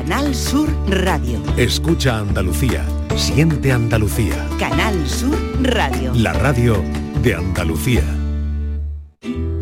Canal Sur Radio. Escucha Andalucía. Siente Andalucía. Canal Sur Radio. La radio de Andalucía.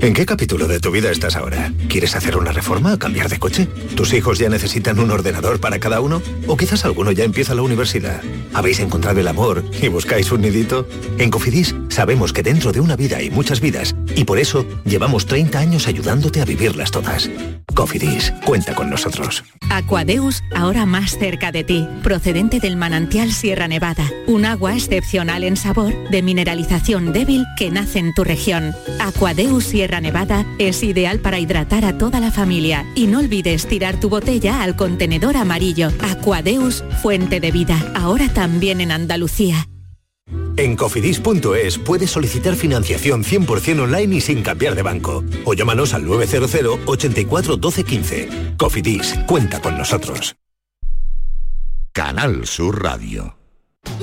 ¿En qué capítulo de tu vida estás ahora? ¿Quieres hacer una reforma o cambiar de coche? ¿Tus hijos ya necesitan un ordenador para cada uno? ¿O quizás alguno ya empieza la universidad? ¿Habéis encontrado el amor y buscáis un nidito? En Cofidis sabemos que dentro de una vida hay muchas vidas y por eso llevamos 30 años ayudándote a vivirlas todas. Cofidis, cuenta con nosotros. Aquadeus, ahora más cerca de ti, procedente del manantial Sierra Nevada, un agua excepcional en sabor, de mineralización débil que nace en tu región. Aquadeus Sierra Nevada es ideal para hidratar a toda la familia y no olvides tirar tu botella al contenedor amarillo. Aquadeus, fuente de vida, ahora también en Andalucía. En cofidis.es puedes solicitar financiación 100% online y sin cambiar de banco. O llámanos al 900 84 12 15. Cofidis, cuenta con nosotros. Canal Sur Radio.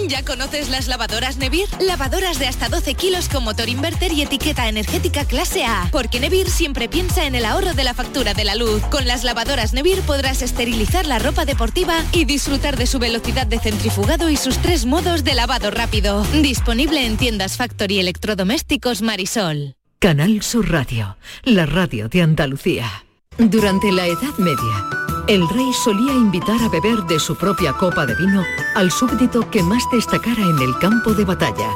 ¿Ya conoces las lavadoras Nevir? Lavadoras de hasta 12 kilos con motor inverter y etiqueta energética clase A. Porque Nevir siempre piensa en el ahorro de la factura de la luz. Con las lavadoras Nevir podrás esterilizar la ropa deportiva y disfrutar de su velocidad de centrifugado y sus tres modos de lavado rápido. Disponible en tiendas Factory Electrodomésticos Marisol. Canal Sur Radio, la radio de Andalucía. Durante la Edad Media, el rey solía invitar a beber de su propia copa de vino al súbdito que más destacara en el campo de batalla,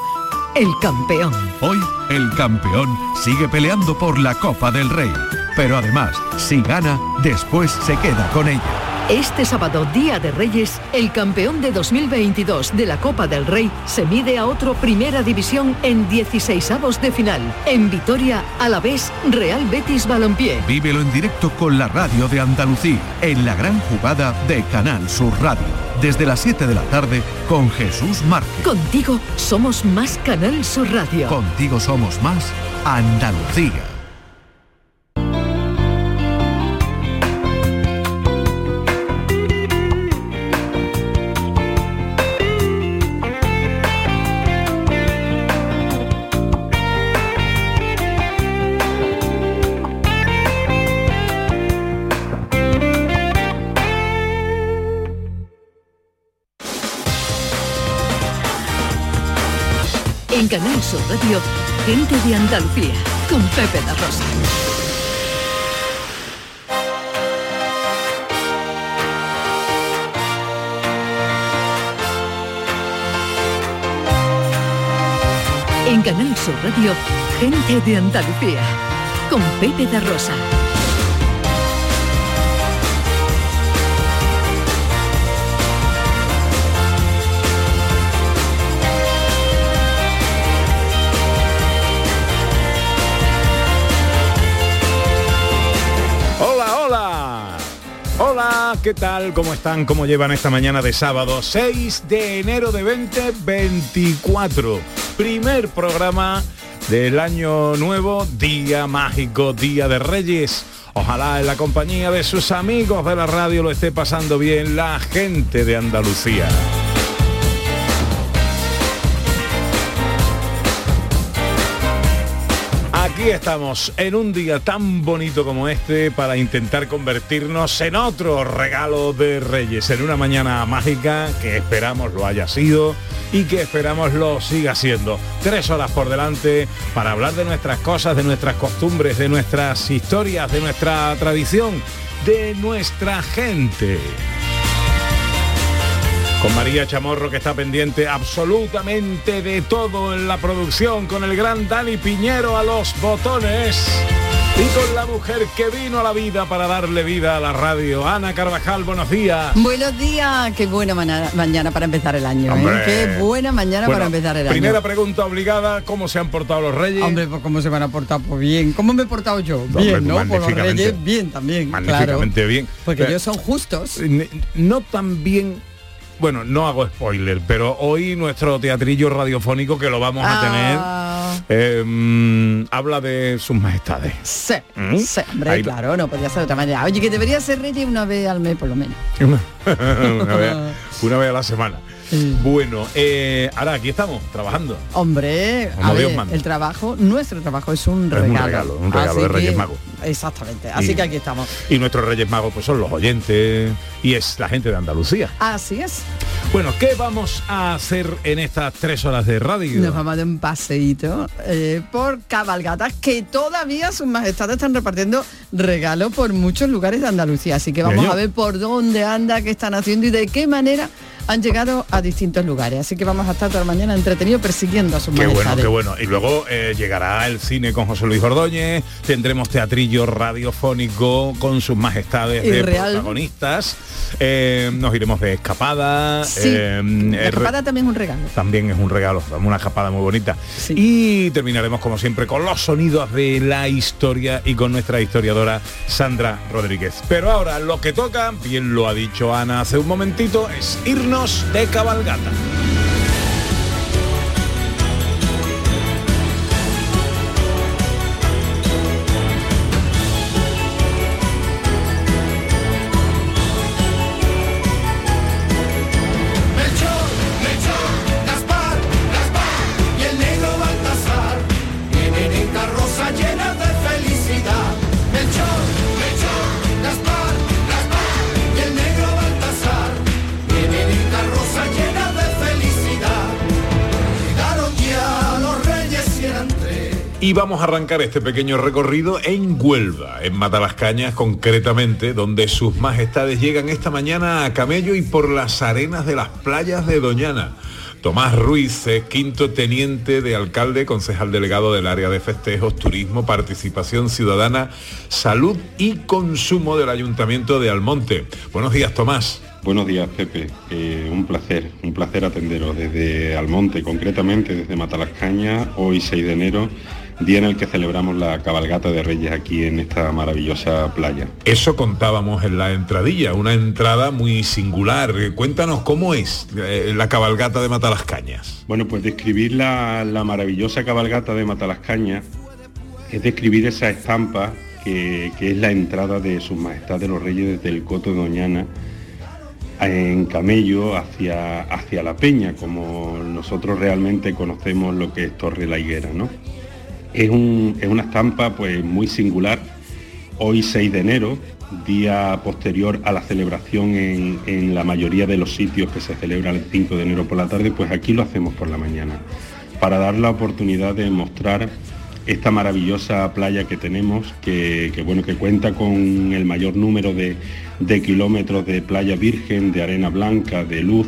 el campeón. Hoy, el campeón sigue peleando por la Copa del Rey, pero además, si gana, después se queda con ella. Este sábado, Día de Reyes, el campeón de 2022 de la Copa del Rey se mide a otro Primera División en 16avos de final. En Vitoria, a la vez, Real Betis Balompié. Vívelo en directo con la radio de Andalucía, en la gran jugada de Canal Sur Radio. Desde las 7 de la tarde con Jesús Márquez. Contigo somos más Canal Sur Radio. Contigo somos más Andalucía. Canal Sur Radio, gente de Andalucía, con Pepe da Rosa. En Canal Sur Radio, gente de Andalucía, con Pepe da Rosa. ¿Qué tal? ¿Cómo están? ¿Cómo llevan esta mañana de sábado 6 de enero de 2024? Primer programa del año nuevo, día mágico, día de Reyes. Ojalá en la compañía de sus amigos de la radio lo esté pasando bien la gente de Andalucía. Aquí estamos en un día tan bonito como este para intentar convertirnos en otro regalo de Reyes, en una mañana mágica que esperamos lo haya sido y que esperamos lo siga siendo. Tres horas por delante para hablar de nuestras cosas, de nuestras costumbres, de nuestras historias, de nuestra tradición, de nuestra gente con María Chamorro que está pendiente absolutamente de todo en la producción, con el gran Dani Piñero a los botones y con la mujer que vino a la vida para darle vida a la radio, Ana Carvajal, buenos días. Buenos días, qué buena mañana, para empezar el año. ¿eh? Qué buena mañana Bueno, para empezar el año. Primera pregunta obligada, ¿cómo se han portado los reyes? Hombre, pues cómo se van a portar, pues bien. ¿Cómo me he portado yo? Hombre, Bien, ¿no? Por los reyes, bien también, claro. Magníficamente bien. Porque ellos son justos. No tan bien. Bueno, no hago spoiler, pero hoy nuestro teatrillo radiofónico que lo vamos a Ah. tener eh, mm, habla de sus majestades. Sí, ¿Mm? sí, hombre, Ahí- claro, no podía ser de otra manera. Oye, que debería ser reyes una vez al mes por lo menos. una, vez, una vez a la semana. Bueno, eh, ahora aquí estamos trabajando. Hombre, a ver, el trabajo, nuestro trabajo es un Es un regalo. regalo, un regalo Así de Reyes que Magos. Exactamente. Así Y- que aquí estamos. Y nuestros Reyes Magos pues son los oyentes y es la gente de Andalucía. Así es. Bueno, ¿qué vamos a hacer en estas tres horas de radio? Nos vamos a dar un paseíto eh, por cabalgatas que todavía sus majestades están repartiendo regalos por muchos lugares de Andalucía. Así que vamos a ver por dónde anda, qué están haciendo y de qué manera han llegado a distintos lugares. Así que vamos a estar toda la mañana entretenidos persiguiendo a sus Qué bueno, qué bueno. Y luego eh, llegará el cine con José Luis Ordóñez, tendremos teatrillo radiofónico con sus majestades Y de real. protagonistas, eh, nos iremos de escapada. Sí, eh, la escapada también es un regalo. también es un regalo, una escapada muy bonita. Y terminaremos como siempre con los sonidos de la historia y con nuestra historiadora Sandra Rodríguez. Pero ahora lo que toca, bien lo ha dicho Ana hace un momentito, es irnos de cabalgata. Y vamos a arrancar este pequeño recorrido en Huelva, en Matalascañas concretamente, donde sus majestades llegan esta mañana a camello y por las arenas de las playas de Doñana. Tomás Ruiz es quinto teniente de alcalde, concejal delegado del área de festejos, turismo, participación ciudadana, salud y consumo del Ayuntamiento de Almonte. Buenos días, Tomás. Buenos días, Pepe. Eh, un placer, un placer atenderos desde Almonte, concretamente desde Matalascaña, hoy 6 de enero, día en el que celebramos la cabalgata de Reyes aquí en esta maravillosa playa. Eso contábamos en la entradilla, una entrada muy singular. Cuéntanos cómo es eh, la cabalgata de Matalascañas. Bueno, pues describir la, la maravillosa cabalgata de Matalascaña es describir esa estampa que, que es la entrada de sus majestades los reyes desde el Coto de Doñana en camello hacia, hacia la peña, como nosotros realmente conocemos lo que es Torre la Higuera, ¿no? Es, un- es una estampa pues muy singular. Hoy 6 de enero, día posterior a la celebración en, en la mayoría de los sitios que se celebra el 5 de enero por la tarde, pues aquí lo hacemos por la mañana, para dar la oportunidad de mostrar esta maravillosa playa que tenemos, que, que, bueno, que cuenta con el mayor número de, de kilómetros de playa virgen, de arena blanca, de luz,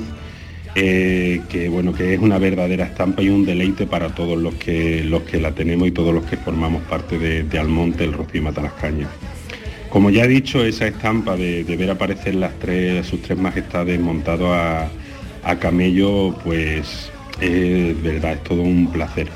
eh, que bueno, que es una verdadera estampa y un deleite para todos los que los que la tenemos y todos los que formamos parte de, Almonte, el Rocío y Matalascaña. Como ya he dicho, esa estampa de, ver aparecer las tres, sus tres majestades montado a, camello, pues es verdad, es todo un placer.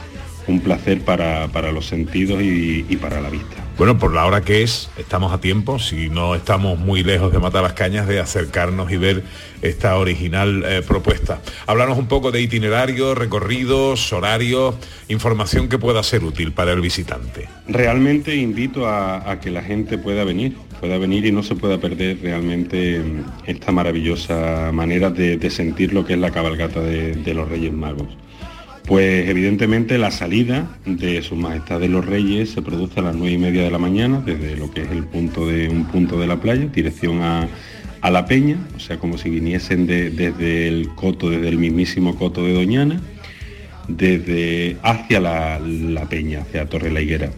Un placer para, para los sentidos y para la vista. Bueno, por la hora que es, estamos a tiempo, si no estamos muy lejos de matar las cañas, de acercarnos y ver esta original eh, propuesta. Hablarnos un poco de itinerario, recorridos, horarios, información que pueda ser útil para el visitante. Realmente invito a, que la gente pueda venir, pueda venir y no se pueda perder realmente mm, esta maravillosa manera de, sentir lo que es la cabalgata de los Reyes Magos. Pues evidentemente la salida de Sus Majestades los Reyes se produce a las nueve y media de la mañana desde lo que es el punto de un punto de la playa, dirección a, a la peña, o sea como si viniesen de- desde el coto, desde el mismísimo coto de Doñana, desde hacia la, la peña, hacia Torre la Higuera.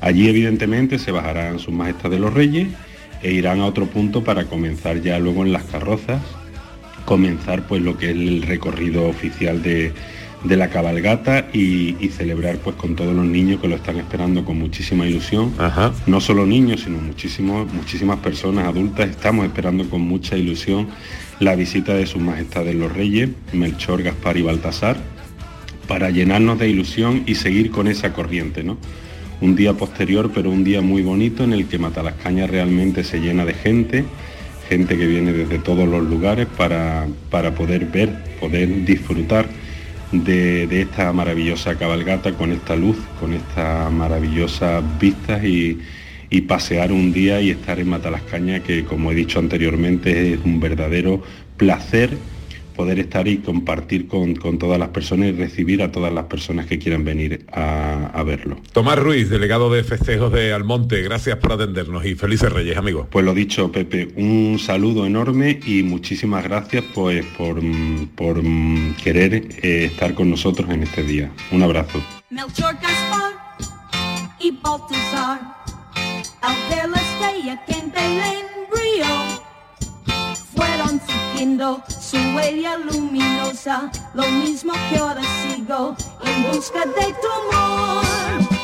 Allí evidentemente se bajarán sus majestades los reyes e irán a otro punto para comenzar ya luego en las carrozas, comenzar pues lo que es el recorrido oficial de, de la cabalgata y, y celebrar pues con todos los niños que lo están esperando con muchísima ilusión. No solo niños, sino muchísimos, muchísimas personas adultas estamos esperando con mucha ilusión la visita de sus majestades los reyes, Melchor, Gaspar y Baltasar, para llenarnos de ilusión y seguir con esa corriente, ¿no? Un día posterior, pero un día muy bonito en el que Matalascaña realmente se llena de gente, gente que viene desde todos los lugares para, para poder ver, poder disfrutar de, esta maravillosa cabalgata con esta luz, con estas maravillosas vistas y, y pasear un día y estar en Matalascaña, que como he dicho anteriormente es un verdadero placer poder estar y compartir con, con todas las personas y recibir a todas las personas que quieran venir a, a verlo. Tomás Ruiz, delegado de festejos de Almonte, gracias por atendernos y felices Reyes, amigos. Pues lo dicho, Pepe, un saludo enorme y muchísimas gracias pues, por, por querer eh, estar con nosotros en este día. Un abrazo. Melchor Gaspar y Baltasar, fueron siguiendo su huella luminosa, lo mismo que ahora sigo en busca de tu amor.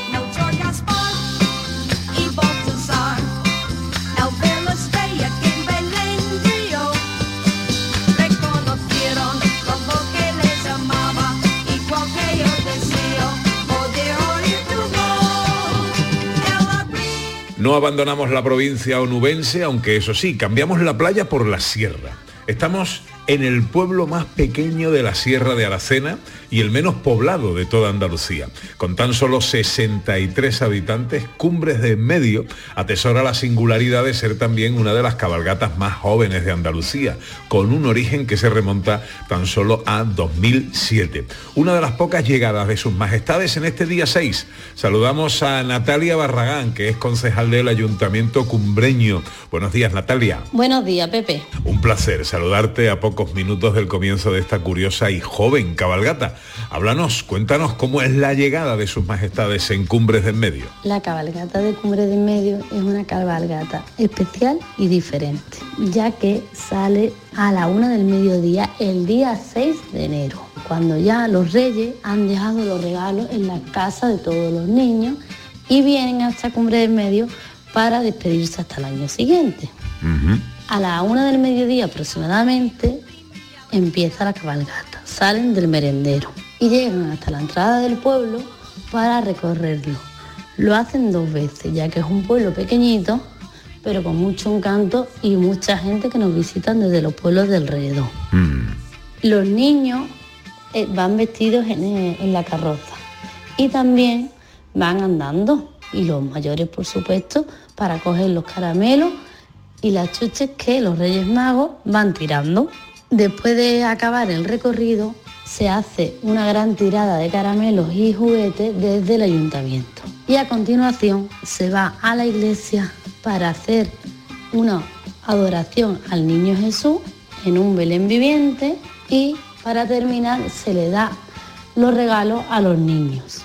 No abandonamos la provincia onubense, aunque eso sí, cambiamos la playa por la sierra. Estamos en el pueblo más pequeño de la Sierra de Aracena y el menos poblado de toda Andalucía. Con tan solo 63 habitantes, Cumbres de Medio atesora la singularidad de ser también una de las cabalgatas más jóvenes de Andalucía, con un origen que se remonta tan solo a 2007. Una de las pocas llegadas de sus majestades en este día 6. Saludamos a Natalia Barragán, que es concejal del Ayuntamiento Cumbreño. Buenos días, Natalia. Buenos días, Pepe. Un placer saludarte a pocos minutos del comienzo de esta curiosa y joven cabalgata. Háblanos, cuéntanos cómo es la llegada de sus majestades en Cumbres del Medio. La cabalgata de Cumbre de Medio es una cabalgata especial y diferente, ya que sale a la una del mediodía el día 6 de enero, cuando ya los reyes han dejado los regalos en la casa de todos los niños y vienen hasta Cumbre del Medio para despedirse hasta el año siguiente. A la una del mediodía aproximadamente empieza la cabalgata. Salen del merendero y llegan hasta la entrada del pueblo para recorrerlo. Lo hacen dos veces, ya que es un pueblo pequeñito, pero con mucho encanto y mucha gente que nos visitan desde los pueblos de alrededor. Los niños eh, van vestidos en, eh, en la carroza y también van andando y los mayores, por supuesto, para coger los caramelos y las chuches que los Reyes Magos van tirando. Después de acabar el recorrido, se hace una gran tirada de caramelos y juguetes desde el ayuntamiento. Y a continuación se va a la iglesia para hacer una adoración al Niño Jesús en un Belén viviente y para terminar se le da los regalos a los niños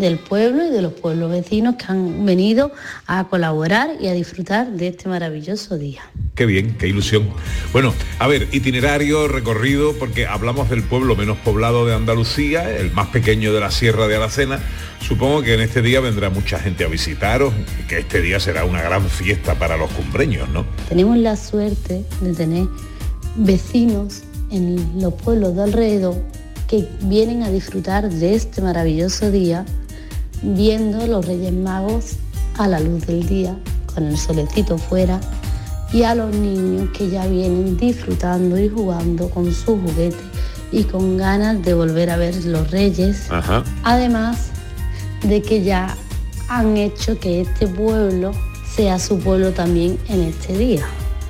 del pueblo y de los pueblos vecinos que han venido a colaborar y a disfrutar de este maravilloso día. Qué bien, qué ilusión. Bueno, a ver, itinerario, recorrido, porque hablamos del pueblo menos poblado de Andalucía, el más pequeño de la Sierra de Aracena. Supongo que en este día vendrá mucha gente a visitaros que este día será una gran fiesta para los cumbreños, ¿no? Tenemos la suerte de tener vecinos en los pueblos de alrededor que vienen a disfrutar de este maravilloso día viendo los Reyes Magos a la luz del día, con el solecito fuera, y a los niños que ya vienen disfrutando y jugando con sus juguetes y con ganas de volver a ver los Reyes. Ajá. Además de que ya han hecho que este pueblo sea su pueblo también en este día.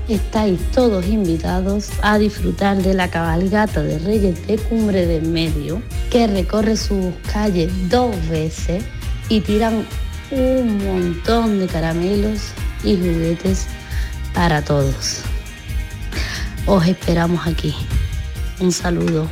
Estáis todos invitados a disfrutar de la cabalgata de Reyes de Cumbre del Medio, que recorre sus calles dos veces y tiran un montón de caramelos y juguetes para todos. Os esperamos aquí. Un saludo.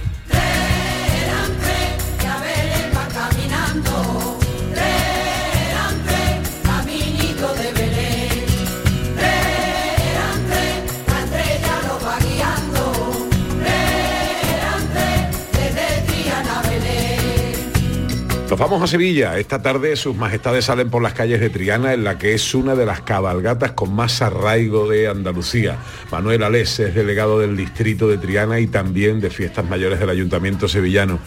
Nos vamos a Sevilla. Esta tarde sus majestades salen por las calles de Triana, en la que es una de las cabalgatas con más arraigo de Andalucía. Manuel Alés es delegado del distrito de Triana y también de Fiestas Mayores del Ayuntamiento Sevillano.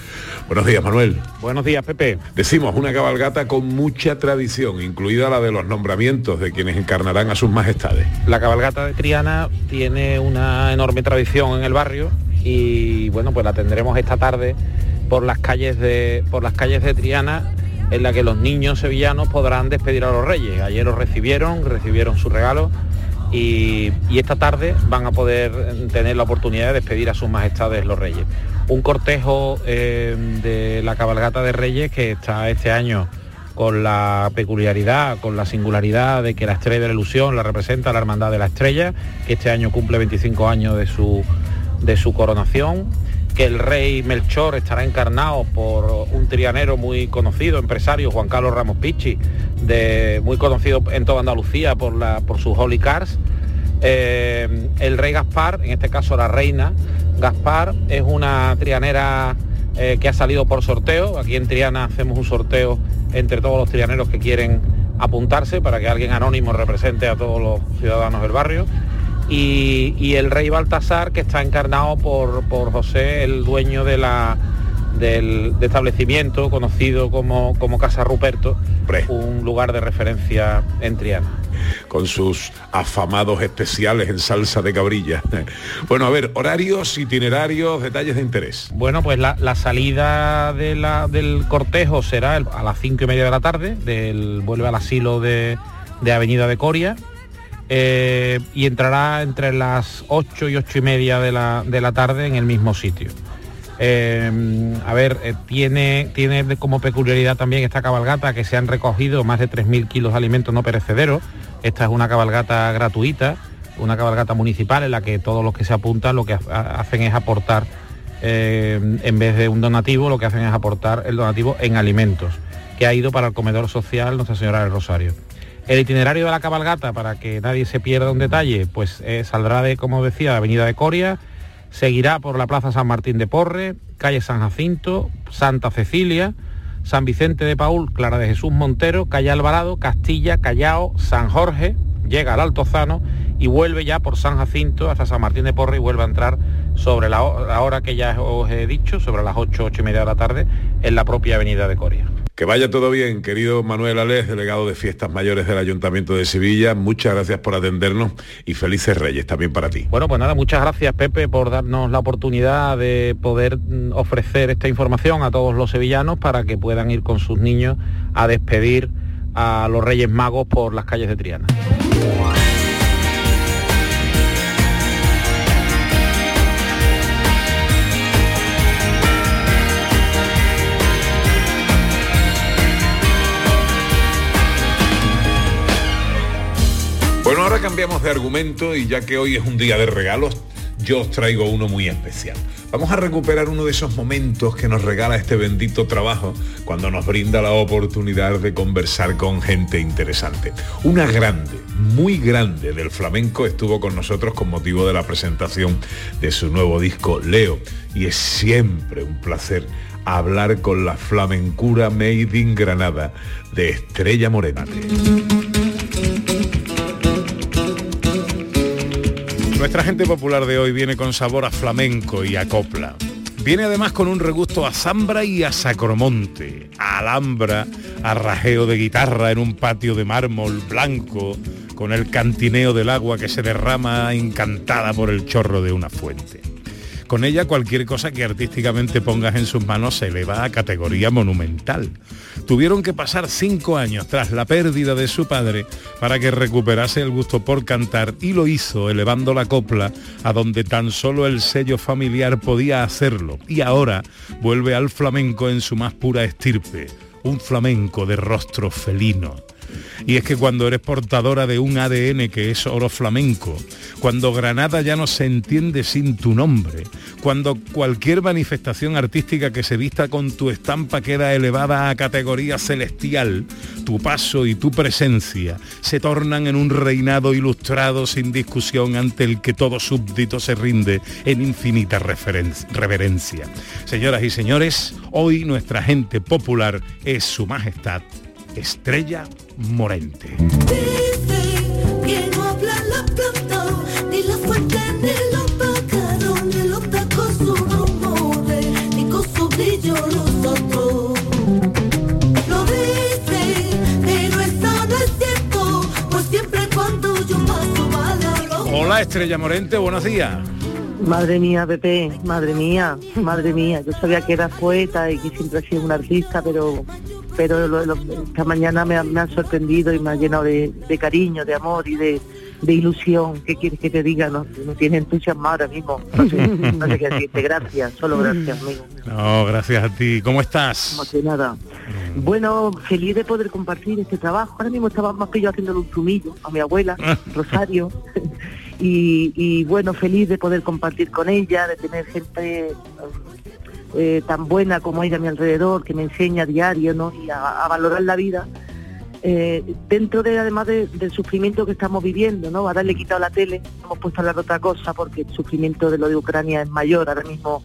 Buenos días, Manuel. Buenos días, Pepe. Decimos una cabalgata con mucha tradición, incluida la de los nombramientos de quienes encarnarán a sus majestades. La cabalgata de Triana tiene una enorme tradición en el barrio y bueno, pues la tendremos esta tarde por las calles de por las calles de Triana en la que los niños sevillanos podrán despedir a los reyes. Ayer los recibieron, recibieron su regalo y, y esta tarde van a poder tener la oportunidad de despedir a sus majestades los reyes. Un cortejo eh, de la cabalgata de reyes que está este año con la peculiaridad, con la singularidad de que la estrella de la ilusión la representa la Hermandad de la Estrella, que este año cumple 25 años de su, de su coronación, que el rey Melchor estará encarnado por un trianero muy conocido, empresario, Juan Carlos Ramos Pichi, de, muy conocido en toda Andalucía por, la, por sus Holy Cars. Eh, el rey Gaspar, en este caso la reina Gaspar, es una trianera eh, que ha salido por sorteo. Aquí en Triana hacemos un sorteo entre todos los trianeros que quieren apuntarse para que alguien anónimo represente a todos los ciudadanos del barrio. Y, y el rey Baltasar, que está encarnado por, por José, el dueño de la, del de establecimiento conocido como, como Casa Ruperto, un lugar de referencia en Triana con sus afamados especiales en salsa de cabrilla. Bueno, a ver, horarios, itinerarios, detalles de interés. Bueno, pues la, la salida de la- del cortejo será el- a las cinco y media de la tarde, del, vuelve al asilo de, de Avenida de Coria, eh, y entrará entre las 8 y ocho y media de la, de la tarde en el mismo sitio. Eh, a ver, eh, tiene, tiene como peculiaridad también esta cabalgata que se han recogido más de 3.000 kilos de alimentos no perecederos. Esta es una cabalgata gratuita, una cabalgata municipal en la que todos los que se apuntan lo que ha- hacen es aportar, en vez de un donativo, lo que hacen es aportar el donativo en alimentos, que ha ido para el comedor social Nuestra Señora del Rosario. El itinerario de la cabalgata, para que nadie se pierda un detalle, pues eh, saldrá de, como decía, de Avenida de Coria, seguirá por la Plaza San Martín de Porre, calle San Jacinto, Santa Cecilia, San Vicente de Paul, Clara de Jesús Montero, calle Alvarado, Castilla, Callao, San Jorge, llega al Altozano y vuelve ya por San Jacinto hasta San Martín de Porre y vuelve a entrar sobre la, la hora que ya os he dicho, sobre las 8, 8 y media de la tarde, en la propia Avenida de Coria. Que vaya todo bien, querido Manuel Alés, delegado de Fiestas Mayores del Ayuntamiento de Sevilla. Muchas gracias por atendernos y felices Reyes también para ti. Bueno, pues nada, muchas gracias Pepe por darnos la oportunidad de poder mm, ofrecer esta información a todos los sevillanos para que puedan ir con sus niños a despedir a los Reyes Magos por las calles de Triana. Cambiamos de argumento y ya que hoy es un día de regalos, yo os traigo uno muy especial. Vamos a recuperar uno de esos momentos que nos regala este bendito trabajo cuando nos brinda la oportunidad de conversar con gente interesante. Una grande, muy grande del flamenco estuvo con nosotros con motivo de la presentación de su nuevo disco Leo y es siempre un placer hablar con la flamencura Made in Granada de Estrella Morente. Nuestra gente popular de hoy viene con sabor a flamenco y a copla. Viene además con un regusto a zambra y a sacromonte, a alhambra, a rajeo de guitarra en un patio de mármol blanco, con el cantineo del agua que se derrama encantada por el chorro de una fuente. Con ella cualquier cosa que artísticamente pongas en sus manos se eleva a categoría monumental. Tuvieron que pasar cinco años tras la pérdida de su padre para que recuperase el gusto por cantar y lo hizo elevando la copla a donde tan solo el sello familiar podía hacerlo. Y ahora vuelve al flamenco en su más pura estirpe, un flamenco de rostro felino. Y es que cuando eres portadora de un ADN que es oro flamenco, cuando Granada ya no se entiende sin tu nombre, cuando cualquier manifestación artística que se vista con tu estampa queda elevada a categoría celestial, tu paso y tu presencia se tornan en un reinado ilustrado sin discusión ante el que todo súbdito se rinde en infinita reverencia. Señoras y señores, hoy nuestra gente popular es su majestad Estrella Morente. Que no habla la planta, ni la fuente, ni los pájaros, ni los tacos sus rumores, ni con su brillo los otros. Lo dice, pero eso no es cierto, pues siempre cuando yo paso va la ropa. Hola Estrella Morente, buenos días. Madre mía, Pepe, madre mía, madre mía. Yo sabía que eras poeta y que siempre has sido un artista, pero pero lo- lo- esta mañana me, ha- me han sorprendido y me ha llenado de, de cariño, de amor y de, de ilusión. ¿Qué quieres que te diga? No, no tienes entusiasmo ahora mismo. No sé, no sé qué decirte. Gracias, solo gracias, amigo. No, gracias a ti. ¿Cómo estás? Emocionada. Bueno, feliz de poder compartir este trabajo. Ahora mismo estaba más que yo haciéndole un zumillo a mi abuela, Rosario. y, y, bueno, feliz de poder compartir con ella, de tener gente eh, tan buena como ella a mi alrededor, que me enseña a diario, ¿no? Y a, a valorar la vida. Eh, dentro de además de- del sufrimiento que estamos viviendo, ¿no? Ahora le he quitado la tele, hemos puesto a hablar de otra cosa porque el sufrimiento de lo de Ucrania es mayor, ahora mismo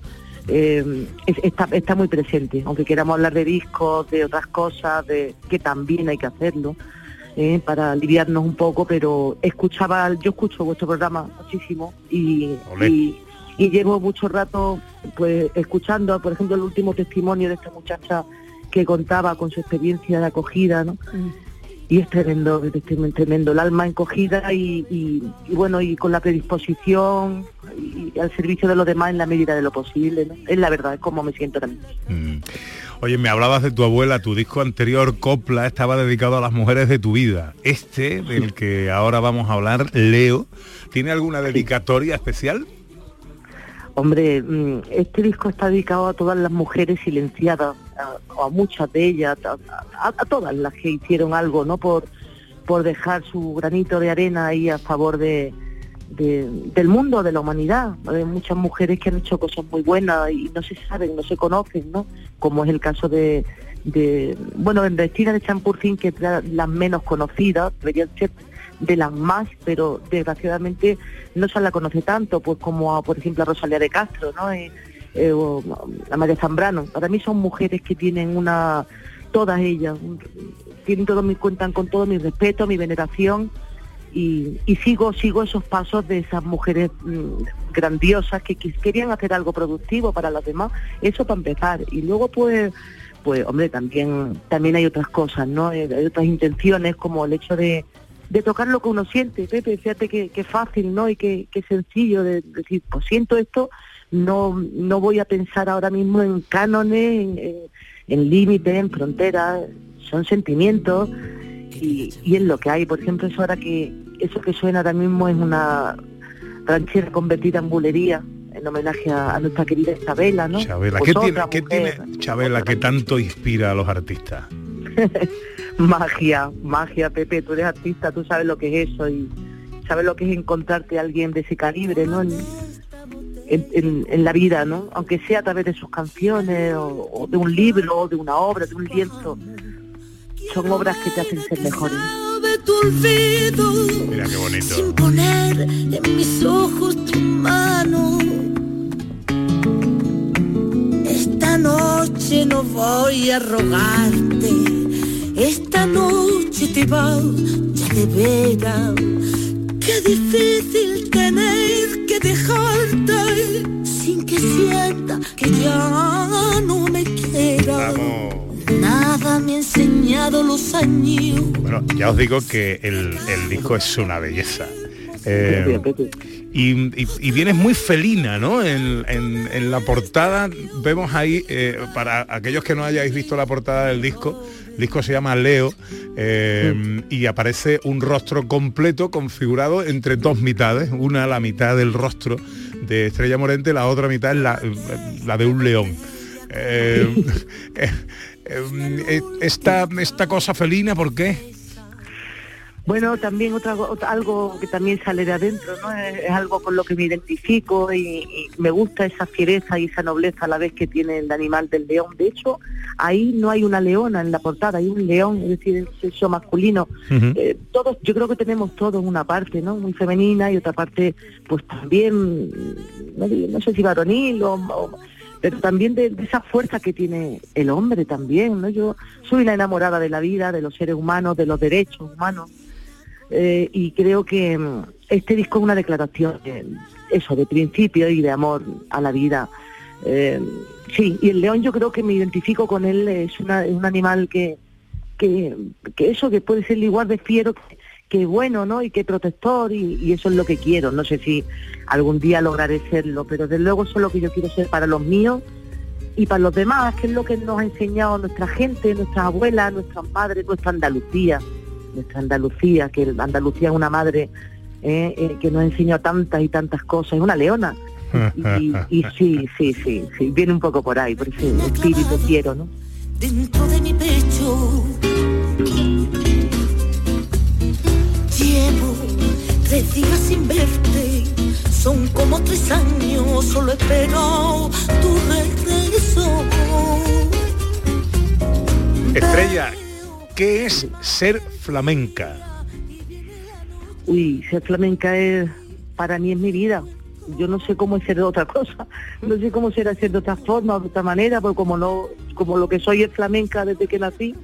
eh, es- está, está muy presente, aunque queramos hablar de discos, de otras cosas, de que también hay que hacerlo. eh, para aliviarnos un poco, pero escuchaba, yo escucho vuestro programa muchísimo y, y, y llevo mucho rato pues escuchando, por ejemplo, el último testimonio de esta muchacha que contaba con su experiencia de acogida, ¿no? y es tremendo, es tremendo, tremendo, el alma encogida y, y- y bueno, y con la predisposición y, y al servicio de los demás en la medida de lo posible, ¿no? Es la verdad, es como me siento también. Mm. Oye, me hablabas de tu abuela, tu disco anterior, Copla, estaba dedicado a las mujeres de tu vida. Este, del que ahora vamos a hablar, Leo, ¿tiene alguna dedicatoria especial? Hombre, mm, este disco está dedicado a todas las mujeres silenciadas, a, a muchas de ellas, a, todas las que hicieron algo, ¿no? Por, por dejar su granito de arena ahí a favor de, de- del mundo, de la humanidad. Hay muchas mujeres que han hecho cosas muy buenas y no se saben, no se conocen, ¿no? Como es el caso de, de bueno, en Vestida de Champurcín, que es la- menos conocidas, deberían ser de las más, pero desgraciadamente no se la conoce tanto, pues como a, por ejemplo a Rosalía de Castro, ¿no? Eh, eh, a María Zambrano. Para mí son mujeres que tienen una, todas ellas, tienen todo mi, cuentan con todo mi respeto, mi veneración y, y sigo, sigo esos pasos de esas mujeres mm, grandiosas que, quis- querían hacer algo productivo para los demás, eso para empezar. Y luego pues pues hombre, también también hay otras cosas, ¿no? Eh, Hay otras intenciones como el hecho de, de tocar lo que uno siente, Pepe, fíjate que, que fácil, ¿no? Y que, que sencillo de decir, pues siento esto, no, no voy a pensar ahora mismo en cánones, en, en, en límites, en fronteras, son sentimientos y, y es lo que hay. Por ejemplo, eso ahora que, eso que suena ahora mismo es una ranchera convertida en bulería, en homenaje a, a nuestra querida Isabela, ¿no? Chabela, Pues ¿qué qué tiene Chabela que tanto inspira a los artistas? magia, magia, Pepe, tú eres artista, tú sabes lo que es eso y sabes lo que es encontrarte a alguien de ese calibre, ¿no? En, en- en- en la vida, ¿no? Aunque sea a través de sus canciones o, o de un libro, o de una obra, de un lienzo. Son obras que te hacen ser mejores. olvido Mira qué bonito. sin poner en mis ojos tu mano. Noche no voy a rogarte, esta noche te va ya de veras. Qué difícil tener que dejarte sin que sienta que ya no me queda. Nada me ha enseñado los años. Bueno, ya os digo que el, el disco es una belleza. Eh, y, y- y vienes muy felina, ¿no? En, en- en la portada vemos ahí, eh, para aquellos que no hayáis visto la portada del disco, el disco se llama Leo eh, y aparece un rostro completo configurado entre dos mitades, una la mitad del rostro de Estrella Morente, la otra mitad es la, la de un león. Esta, esta cosa felina, ¿por qué? Bueno, también otra, otra- algo que también sale de adentro, ¿no? Es, es algo con lo que me identifico y, y me gusta esa fiereza y esa nobleza a la vez que tiene el animal del león. De hecho, ahí no hay una leona en la portada, hay un león, es decir, el sexo masculino. Eh, todos, yo creo que tenemos todos una parte, ¿no? Muy femenina y otra parte, pues también, no, sé si varonil o, o- pero también de, de esa fuerza que tiene el hombre también, ¿no? Yo soy la enamorada de la vida, de los seres humanos, de los derechos humanos. Eh, y creo que mm, este disco es una declaración de, eso de principio y de amor a la vida. Eh, sí y el león yo creo que me identifico con él es, una- es un animal que, que eso que puede ser igual de fiero que, bueno no y que protector y, y eso es lo que quiero. No sé si algún día lograré serlo pero desde luego eso es lo que yo quiero ser para los míos y para los demás, que es lo que nos ha enseñado nuestra gente, nuestras abuelas, nuestras madres, nuestra Andalucía, nuestra Andalucía, que Andalucía es una madre eh, eh, que nos enseñó tantas y tantas cosas, es una leona. Y, y sí, sí, sí, sí, viene un poco por ahí, por ese espíritu quiero, ¿no? dentro de mi pecho. Llevo tres días sin verte, son como tres años, solo espero tu regreso. Estrella, ¿qué es ser flamenca? Uy, ser flamenca es, para mí es mi vida. Yo no sé cómo ser de otra cosa, no sé cómo ser hacer de otra forma, de otra manera, porque como no, como lo que soy es flamenca desde que nací,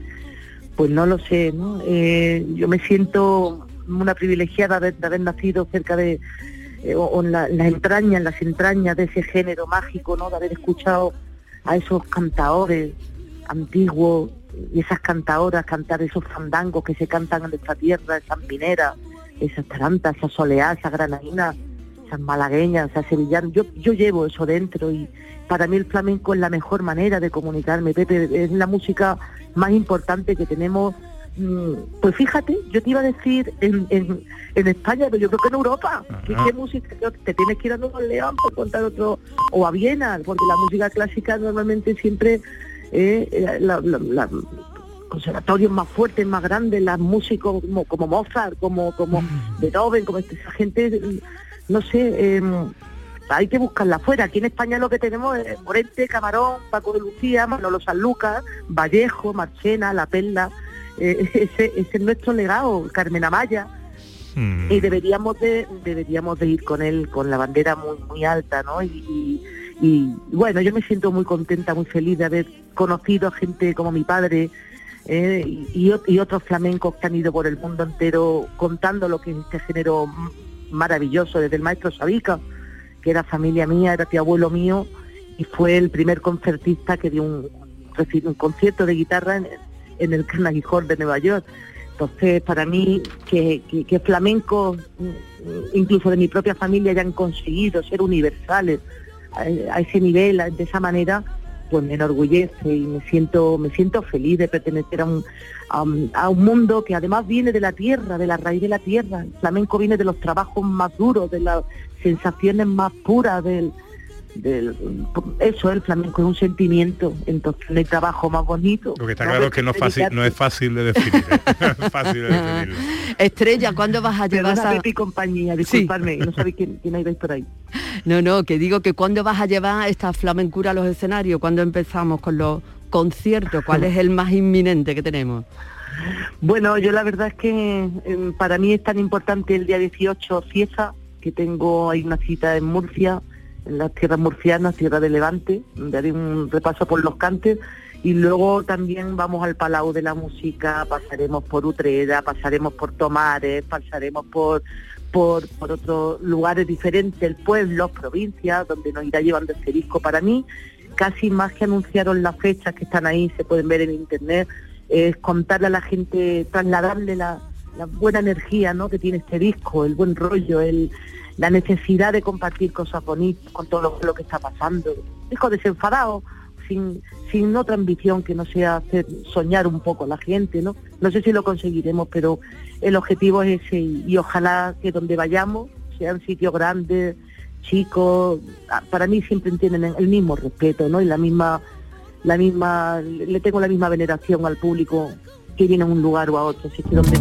pues no lo sé, ¿no? Eh, yo me siento una privilegiada de, haber nacido cerca de, eh, las entrañas, en las entrañas de ese género mágico, ¿no? De haber escuchado a esos cantadores antiguos esas cantadoras cantar esos fandangos que se cantan en nuestra tierra, esas mineras, esas tarantas, esas soleadas, esas granadinas, esas malagueñas, esas sevillanas. Yo, yo llevo eso dentro y para mí el flamenco es la mejor manera de comunicarme, Pepe, es la música más importante que tenemos. Mm, Pues fíjate, yo te iba a decir en, en, en España, pero yo creo que en Europa, ¿qué, qué música? Te tienes que ir a Nueva León por contar otro, o a Viena, porque la música clásica normalmente siempre eh, la- la- la- conservatorios más fuertes, más grandes, las músicos como, como Mozart, como, como Beethoven, como esta- esa gente, mm, no sé, eh, hay que buscarla afuera. Aquí en España lo que tenemos es Morente, Camarón, Paco de Lucía, Manolo Sanlúcar, Vallejo, Marchena, La Perla, eh, ese, ese es nuestro legado, Carmen Amaya, y deberíamos de deberíamos de ir con él con la bandera muy muy alta no y, y- y, bueno yo me siento muy contenta muy feliz de haber conocido a gente como mi padre eh, y, y ot- y otros flamencos que han ido por el mundo entero contando lo que es este género maravilloso desde el maestro Sabica que era familia mía era tío abuelo mío y fue el primer concertista que dio un, un concierto de guitarra en, el Carnegie Hall de Nueva York. Entonces, para mí, que, que, que flamencos, incluso de mi propia familia, hayan conseguido ser universales a, ese nivel, de esa manera, pues me enorgullece y me siento, me siento feliz de pertenecer a un, a, un, a un mundo que además viene de la tierra, de la raíz de la tierra. El flamenco viene de los trabajos más duros, de las sensaciones más puras, del, del eso el flamenco es un sentimiento entonces no hay trabajo más bonito Lo que está claro es que no es fácil, no es fácil de definir. ¿eh? No es fácil de definir. Estrella, ¿cuándo vas a llevar Perdona, esa... Pepe y compañía, disculpadme, no sabéis quién, quién hay por ahí. No, no, que digo que cuándo vas a llevar esta flamencura a los escenarios, cuándo empezamos con los conciertos, cuál es el más inminente que tenemos. Bueno, yo la verdad es que eh, para mí es tan importante el día 18 fiesta, que tengo hay una cita en Murcia, en las tierras murcianas, tierra de Levante, haré un repaso por los cantes y luego también vamos al Palau de la Música, pasaremos por Utrera, pasaremos por Tomares, pasaremos por por, por otros lugares diferentes, el pueblo, provincias, donde nos irá llevando este disco. Para mí, casi más que anunciaron las fechas que están ahí, se pueden ver en internet, es contarle a la gente, trasladarle la, la buena energía ¿no? que tiene este disco, el buen rollo, el, la necesidad de compartir cosas bonitas con todo lo, que está pasando. Disco desenfadado, sin, sin otra ambición que no sea hacer soñar un poco a la gente, ¿no? No sé si lo conseguiremos, pero el objetivo es ese y, ojalá que donde vayamos sean sitios grandes, chicos, ah, para mí siempre tienen el mismo respeto, ¿no? Y la misma, la misma, le tengo la misma veneración al público que viene a un lugar o a otro, así que donde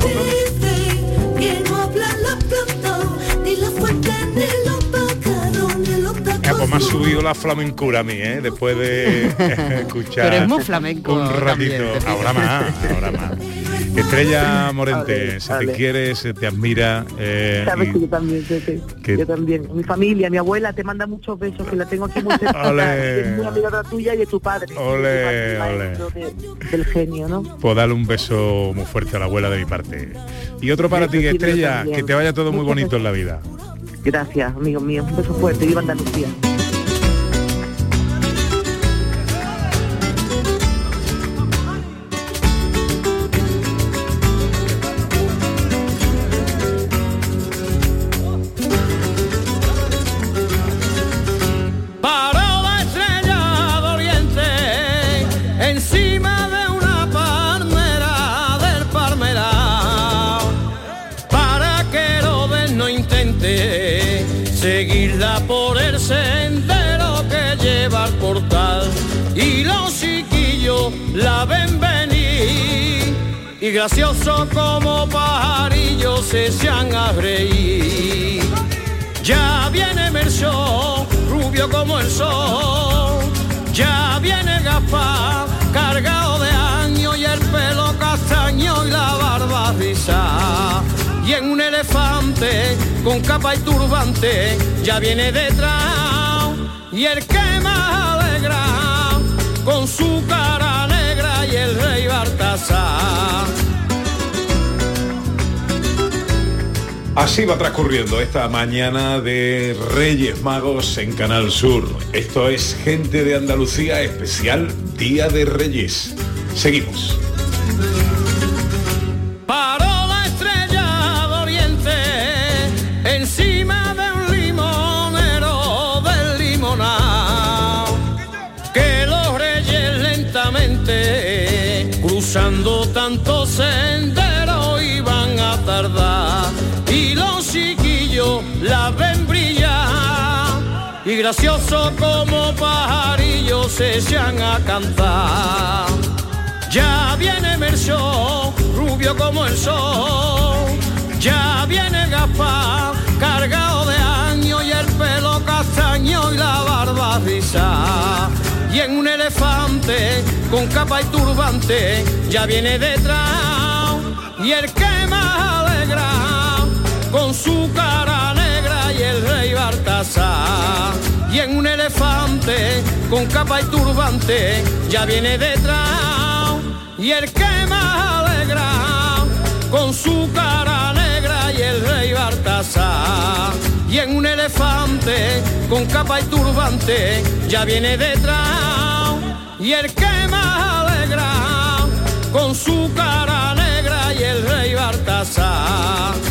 Ya, pues me ha subido la flamencura a mí, ¿eh? Después de escuchar Pero es muy flamenco un ratito. también, ahora más, ahora más. Estrella Morente, se te quiere, se te admira. eh, Sabes y- que yo también, que- Yo también. Mi familia, mi abuela te manda muchos besos, que la tengo aquí muy cerca. Es de la tuya y de tu padre. Ole, Tu padre, maestro de- del genio, ¿no? Pues darle un beso muy fuerte a la abuela de mi parte. Y otro para ti, Estrella, que te vaya todo muy bonito en la vida. Gracias, amigos míos. Un beso fuerte. Viva Andalucía. La ven venir y gracioso como pajarillos se echan a reír. Ya viene Merchó, rubio como el sol, ya viene Gaspar, cargado de años y el pelo castaño y la barba risa. Y en un elefante con capa y turbante ya viene detrás y el que más alegra con su cara y el rey Baltasar. Así va transcurriendo esta mañana de Reyes Magos en Canal Sur. Esto es Gente de Andalucía especial Día de Reyes. Seguimos. Y gracioso como pajarillos se echan a cantar. Ya viene Merchó, rubio como el sol. Ya viene Gaspar, cargado de años y el pelo castaño y la barba risa. Y en un elefante con capa y turbante ya viene detrás. Y el que más alegra con su cara rey. Y en un elefante con capa y turbante ya viene detrás. Y el que más alegra con su cara negra y el rey Baltasar. Y en un elefante con capa y turbante ya viene detrás. Y el que más alegra con su cara negra y el rey Baltasar.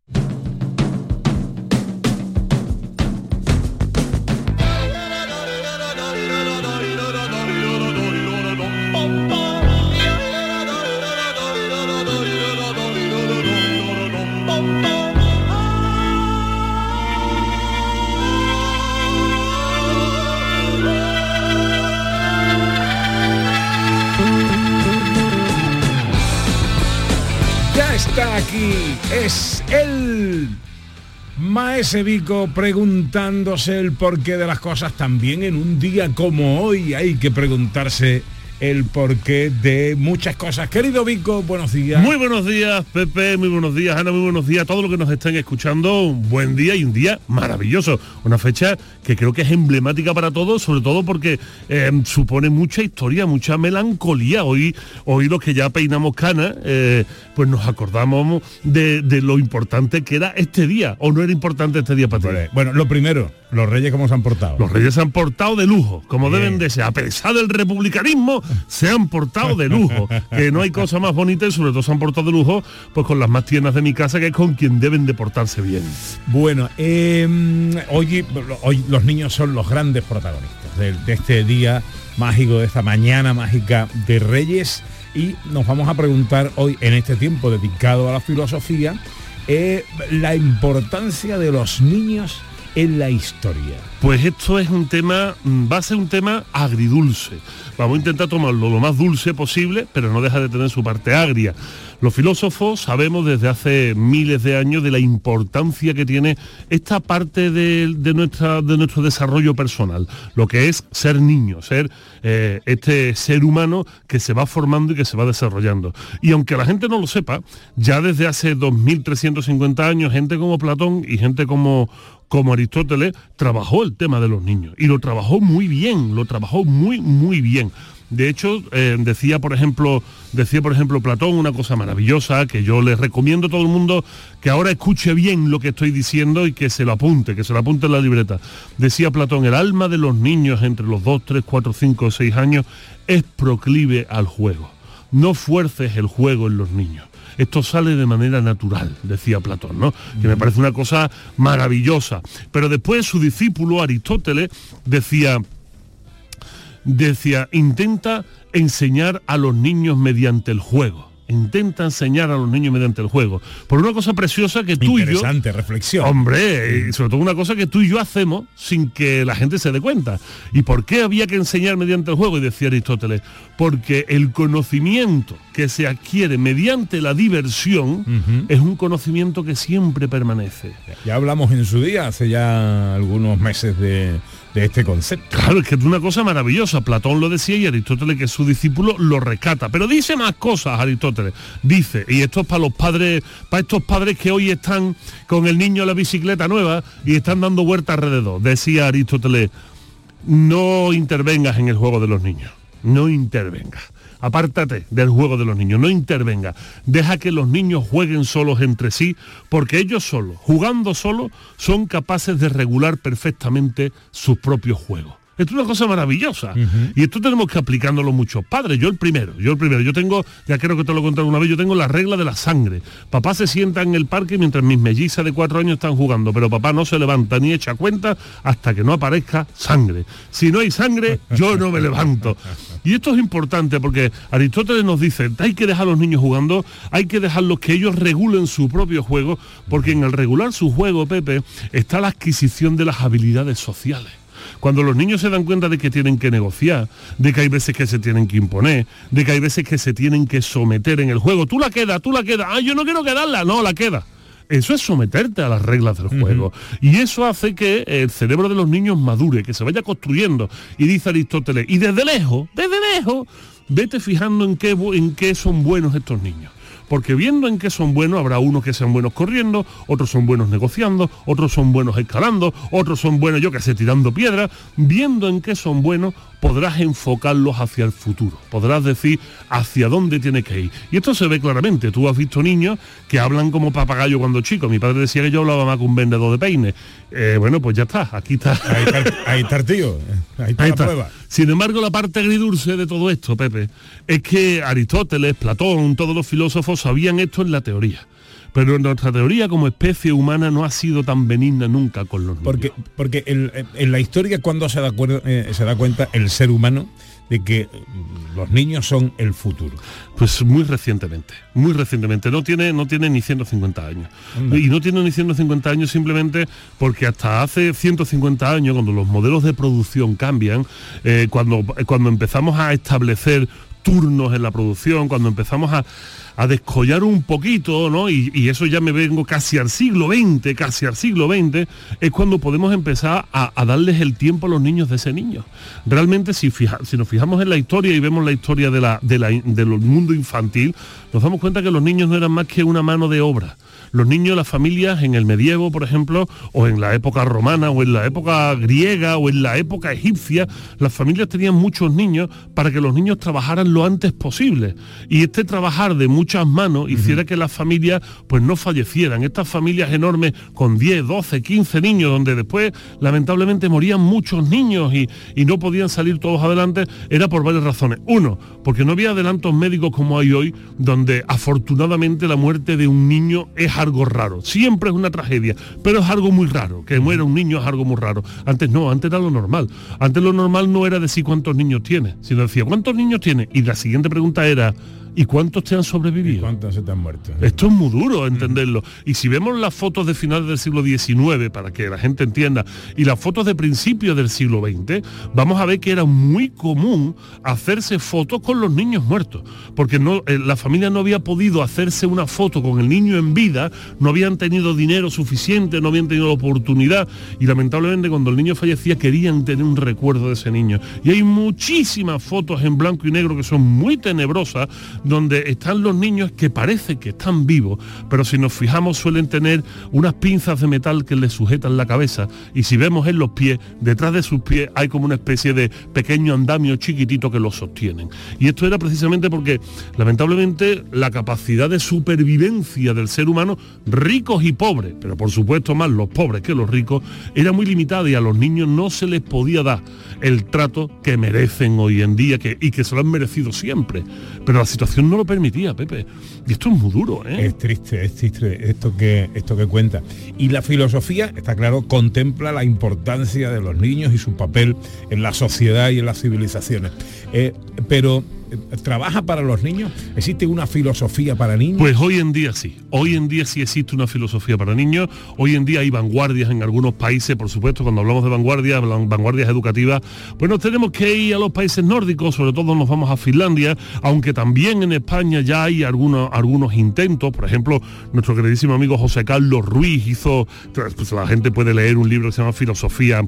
Es el Maese Vico preguntándose el porqué de las cosas. También en un día como hoy hay que preguntarse el porqué de muchas cosas. Querido Vico, buenos días. Muy buenos días, Pepe, muy buenos días, Ana, muy buenos días a todos los que nos estén escuchando. Un buen día y un día maravilloso. Una fecha que creo que es emblemática para todos, sobre todo porque eh, supone mucha historia, mucha melancolía. Hoy, hoy los que ya peinamos canas, eh, pues nos acordamos de, de lo importante que era este día. ¿O no era importante este día para ti? Bueno, lo primero, los reyes cómo se han portado. Los reyes se han portado de lujo, como deben de ser. A pesar del republicanismo, se han portado de lujo. Que no hay cosa más bonita y sobre todo se han portado de lujo pues con las más tiernas de mi casa, que es con quien deben de portarse bien. Bueno, eh, hoy, hoy los niños son los grandes protagonistas de, de este día mágico, de esta mañana mágica de Reyes. Y nos vamos a preguntar hoy, en este tiempo dedicado a la filosofía, eh, la importancia de los niños en la historia? Pues esto es un tema, mm, va a ser un tema agridulce. Vamos a intentar tomarlo lo más dulce posible, pero no deja de tener su parte agria. Los filósofos sabemos desde hace miles de años de la importancia que tiene esta parte de, nuestra, de nuestro desarrollo personal, lo que es ser niño, ser eh, este ser humano que se va formando y que se va desarrollando. Y aunque la gente no lo sepa, ya desde hace 2.350 años, gente como Platón y gente como, como Aristóteles trabajó el tema de los niños y lo trabajó muy bien, lo trabajó muy, muy bien. De hecho, eh, decía, por ejemplo, decía, por ejemplo, Platón una cosa maravillosa que yo les recomiendo a todo el mundo que ahora escuche bien lo que estoy diciendo y que se lo apunte, que se lo apunte en la libreta. Decía Platón, el alma de los niños entre los 2, 3, 4, 5, 6 años es proclive al juego. No fuerces el juego en los niños. Esto sale de manera natural, decía Platón, ¿no? Que me parece una cosa maravillosa. Pero después su discípulo Aristóteles decía, decía, intenta enseñar a los niños mediante el juego. Intenta enseñar a los niños mediante el juego. Por una cosa preciosa que tú y yo... Interesante reflexión. Hombre, y sobre todo una cosa que tú y yo hacemos sin que la gente se dé cuenta. ¿Y por qué había que enseñar mediante el juego? Y decía Aristóteles, porque el conocimiento que se adquiere mediante la diversión es un conocimiento que siempre permanece. Ya hablamos en su día, hace ya algunos meses de, de este concepto. Claro, es que es una cosa maravillosa. Platón lo decía y Aristóteles, que es su discípulo, lo rescata. Pero dice más cosas, Aristóteles. Dice, y esto es para los padres, para estos padres que hoy están con el niño en la bicicleta nueva y están dando vueltas alrededor. Decía Aristóteles, no intervengas en el juego de los niños. No intervengas. Apártate del juego de los niños, no intervenga. Deja que los niños jueguen solos entre sí, porque ellos solos, jugando solos, son capaces de regular perfectamente sus propios juegos. Esto es una cosa maravillosa. Y esto tenemos que aplicándolo muchos padres. Yo el primero, yo el primero. Yo tengo, ya creo que te lo he contado una vez, yo tengo la regla de la sangre. Papá se sienta en el parque mientras mis mellizas de cuatro años están jugando, pero papá no se levanta ni echa cuenta hasta que no aparezca sangre. Si no hay sangre, yo no me levanto. Y esto es importante porque Aristóteles nos dice, hay que dejar a los niños jugando, hay que dejarlos que ellos regulen su propio juego, porque en el regular su juego, Pepe, está la adquisición de las habilidades sociales. Cuando los niños se dan cuenta de que tienen que negociar, de que hay veces que se tienen que imponer, de que hay veces que se tienen que someter en el juego, tú la quedas, tú la quedas, ah, yo no quiero quedarla, no, la queda. Eso es someterte a las reglas del juego. Y eso hace que el cerebro de los niños madure, que se vaya construyendo. Y dice Aristóteles, y desde lejos, desde lejos, vete fijando en qué, en qué son buenos estos niños. Porque viendo en qué son buenos, habrá unos que sean buenos corriendo, otros son buenos negociando, otros son buenos escalando, otros son buenos, yo que sé, tirando piedras. Viendo en qué son buenos, podrás enfocarlos hacia el futuro. Podrás decir hacia dónde tiene que ir. Y esto se ve claramente. Tú has visto niños que hablan como papagayo cuando chicos. Mi padre decía que yo hablaba más que un vendedor de peines. Eh, bueno, pues ya está. Aquí está. Ahí está, el- ahí está el tío. Ahí está Ahí la prueba. Sin embargo, la parte agridulce de todo esto, Pepe, es que Aristóteles, Platón, todos los filósofos sabían esto en la teoría. Pero nuestra teoría como especie humana no ha sido tan benigna nunca con los niños. Porque, porque el- en la historia, cuando se da, acuerdo- eh, se da cuenta el ser humano de que eh, los niños son el futuro? Pues muy recientemente, muy recientemente. No tiene, no tiene ni 150 años. Anda. Y no tiene ni 150 años simplemente porque hasta hace 150 años, cuando los modelos de producción cambian, eh, cuando, cuando empezamos a establecer turnos en la producción, cuando empezamos a, a descollar un poquito, ¿no? Y, y eso ya me vengo casi al siglo XX, casi al siglo XX, es cuando podemos empezar a, a darles el tiempo a los niños de ese niño. Realmente si, fija- si nos fijamos en la historia y vemos la historia de la, de la- del mundo infantil, nos damos cuenta que los niños no eran más que una mano de obra. Los niños, las familias en el medievo, por ejemplo, o en la época romana, o en la época griega, o en la época egipcia, las familias tenían muchos niños para que los niños trabajaran lo antes posible. Y este trabajar de muchas manos hiciera que las familias pues no fallecieran. Estas familias enormes con 10, 12, 15 niños, donde después lamentablemente morían muchos niños y, y no podían salir todos adelante, era por varias razones. Uno, porque no había adelantos médicos como hay hoy, donde afortunadamente la muerte de un niño es algo raro. Siempre es una tragedia, pero es algo muy raro. Que muera un niño es algo muy raro. Antes no, antes era lo normal. Antes lo normal no era decir cuántos niños tiene, sino decía cuántos niños tiene. Y la siguiente pregunta era, ¿Y cuántos te han sobrevivido? ¿Cuántos se te han muerto? Esto es muy duro entenderlo. Y si vemos las fotos de finales del siglo XIX, para que la gente entienda, y las fotos de principios del siglo XX, vamos a ver que era muy común hacerse fotos con los niños muertos. Porque no, eh, la familia no había podido hacerse una foto con el niño en vida, no habían tenido dinero suficiente, no habían tenido la oportunidad. Y lamentablemente cuando el niño fallecía querían tener un recuerdo de ese niño. Y hay muchísimas fotos en blanco y negro que son muy tenebrosas donde están los niños que parece que están vivos, pero si nos fijamos suelen tener unas pinzas de metal que les sujetan la cabeza y si vemos en los pies, detrás de sus pies hay como una especie de pequeño andamio chiquitito que los sostienen. Y esto era precisamente porque lamentablemente la capacidad de supervivencia del ser humano, ricos y pobres, pero por supuesto más los pobres que los ricos, era muy limitada y a los niños no se les podía dar el trato que merecen hoy en día y que se lo han merecido siempre. Pero la situación no lo permitía, Pepe. Y esto es muy duro, ¿eh? Es triste, es triste esto que, esto que cuenta. Y la filosofía, está claro, contempla la importancia de los niños y su papel en la sociedad y en las civilizaciones. Eh, pero trabaja para los niños? ¿Existe una filosofía para niños? Pues hoy en día sí. Hoy en día sí existe una filosofía para niños. Hoy en día hay vanguardias en algunos países, por supuesto, cuando hablamos de vanguardias, vanguardias educativas, pues nos tenemos que ir a los países nórdicos, sobre todo nos vamos a Finlandia, aunque también en España ya hay algunos, algunos intentos. Por ejemplo, nuestro queridísimo amigo José Carlos Ruiz hizo, pues la gente puede leer un libro que se llama Filosofía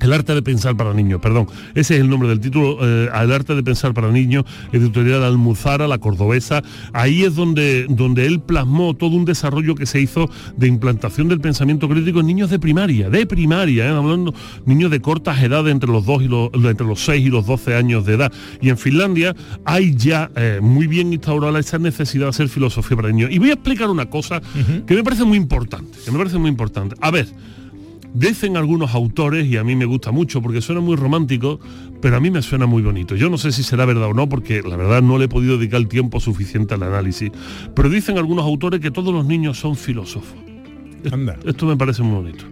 el arte de pensar para niños, perdón. Ese es el nombre del título, eh, El arte de pensar para niños, editorial Almuzara, la cordobesa. Ahí es donde, donde él plasmó todo un desarrollo que se hizo de implantación del pensamiento crítico en niños de primaria, de primaria, ¿eh? hablando niños de cortas edades entre los dos y los, entre los 6 y los 12 años de edad. Y en Finlandia hay ya eh, muy bien instaurada esa necesidad de hacer filosofía para niños. Y voy a explicar una cosa que me parece muy importante, que me parece muy importante. A ver, Dicen algunos autores, y a mí me gusta mucho porque suena muy romántico, pero a mí me suena muy bonito. Yo no sé si será verdad o no, porque la verdad no le he podido dedicar el tiempo suficiente al análisis. Pero dicen algunos autores que todos los niños son filósofos. Esto me parece muy bonito.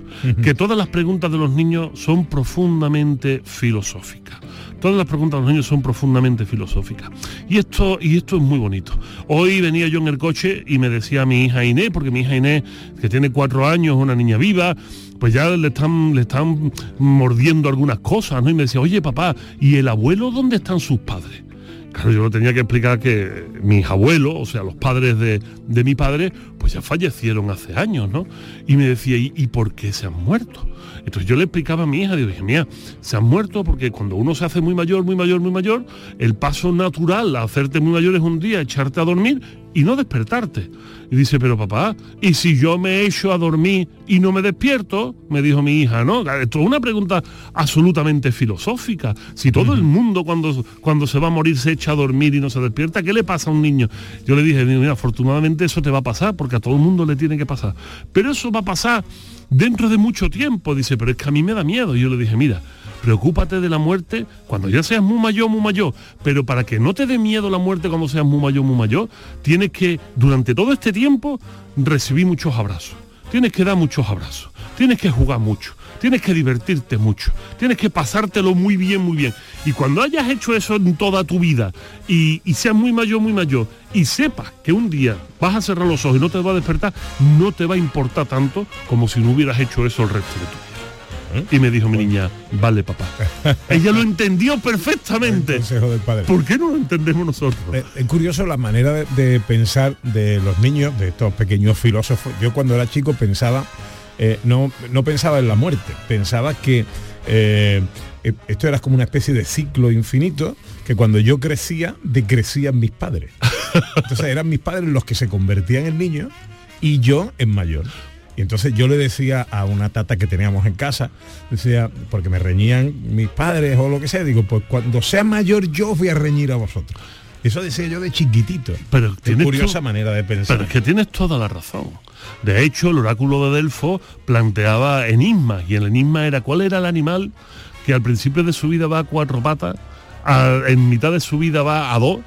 Que todas las preguntas de los niños son profundamente filosóficas. Todas las preguntas de los niños son profundamente filosóficas. Y esto, y esto es muy bonito. Hoy venía yo en el coche y me decía mi hija Inés, porque mi hija Inés, que tiene cuatro años, una niña viva, pues ya le están, le están mordiendo algunas cosas, ¿no? Y me decía, oye papá, ¿y el abuelo dónde están sus padres? Claro, yo tenía que explicar que mis abuelos, o sea, los padres de, mi padre, pues ya fallecieron hace años, ¿no? Y me decía, ¿y, ¿y, por qué se han muerto? Entonces yo le explicaba a mi hija, digo, dije, mía, se han muerto porque cuando uno se hace muy mayor, muy mayor, muy mayor, el paso natural a hacerte muy mayor es un día echarte a dormir y no despertarte. Y dice, pero papá, ¿y si yo me echo a dormir y no me despierto? Me dijo mi hija, ¿no? Esto es una pregunta absolutamente filosófica. Si todo el mundo cuando, cuando se va a morir se echa a dormir y no se despierta, ¿qué le pasa a un niño? Yo le dije, mira, afortunadamente eso te va a pasar, porque a todo el mundo le tiene que pasar. Pero eso va a pasar dentro de mucho tiempo. Dice, pero es que a mí me da miedo. Y yo le dije, mira, preocúpate de la muerte cuando ya seas muy mayor, muy mayor. Pero para que no te dé miedo la muerte cuando seas muy mayor, muy mayor, tienes que, durante todo este tiempo, recibir muchos abrazos. Tienes que dar muchos abrazos. Tienes que jugar mucho. Tienes que divertirte mucho. Tienes que pasártelo muy bien, muy bien. Y cuando hayas hecho eso en toda tu vida y, seas muy mayor, muy mayor, y sepas que un día vas a cerrar los ojos y no te va a despertar, no te va a importar tanto como si no hubieras hecho eso el resto de tu vida. Y me dijo mi niña, vale papá. Ella lo entendió perfectamente. consejo del padre. ¿Por qué no lo entendemos nosotros? Eh, Es curioso la manera de, de pensar de los niños, de estos pequeños filósofos. Yo cuando era chico pensaba, eh, no, no pensaba en la muerte, pensaba que eh, esto era como una especie de ciclo infinito, que cuando yo crecía, decrecían mis padres. Entonces eran mis padres los que se convertían en niños y yo en mayor. Y entonces yo le decía a una tata que teníamos en casa, decía, porque me reñían mis padres o lo que sea, digo, pues cuando sea mayor yo os voy a reñir a vosotros. Eso decía yo de chiquitito. Pero curiosa manera de pensar. Pero es que tienes toda la razón. De hecho, el oráculo de Delfo planteaba enigmas y el enigma era cuál era el animal que al principio de su vida va a cuatro patas, a- en mitad de su vida va a dos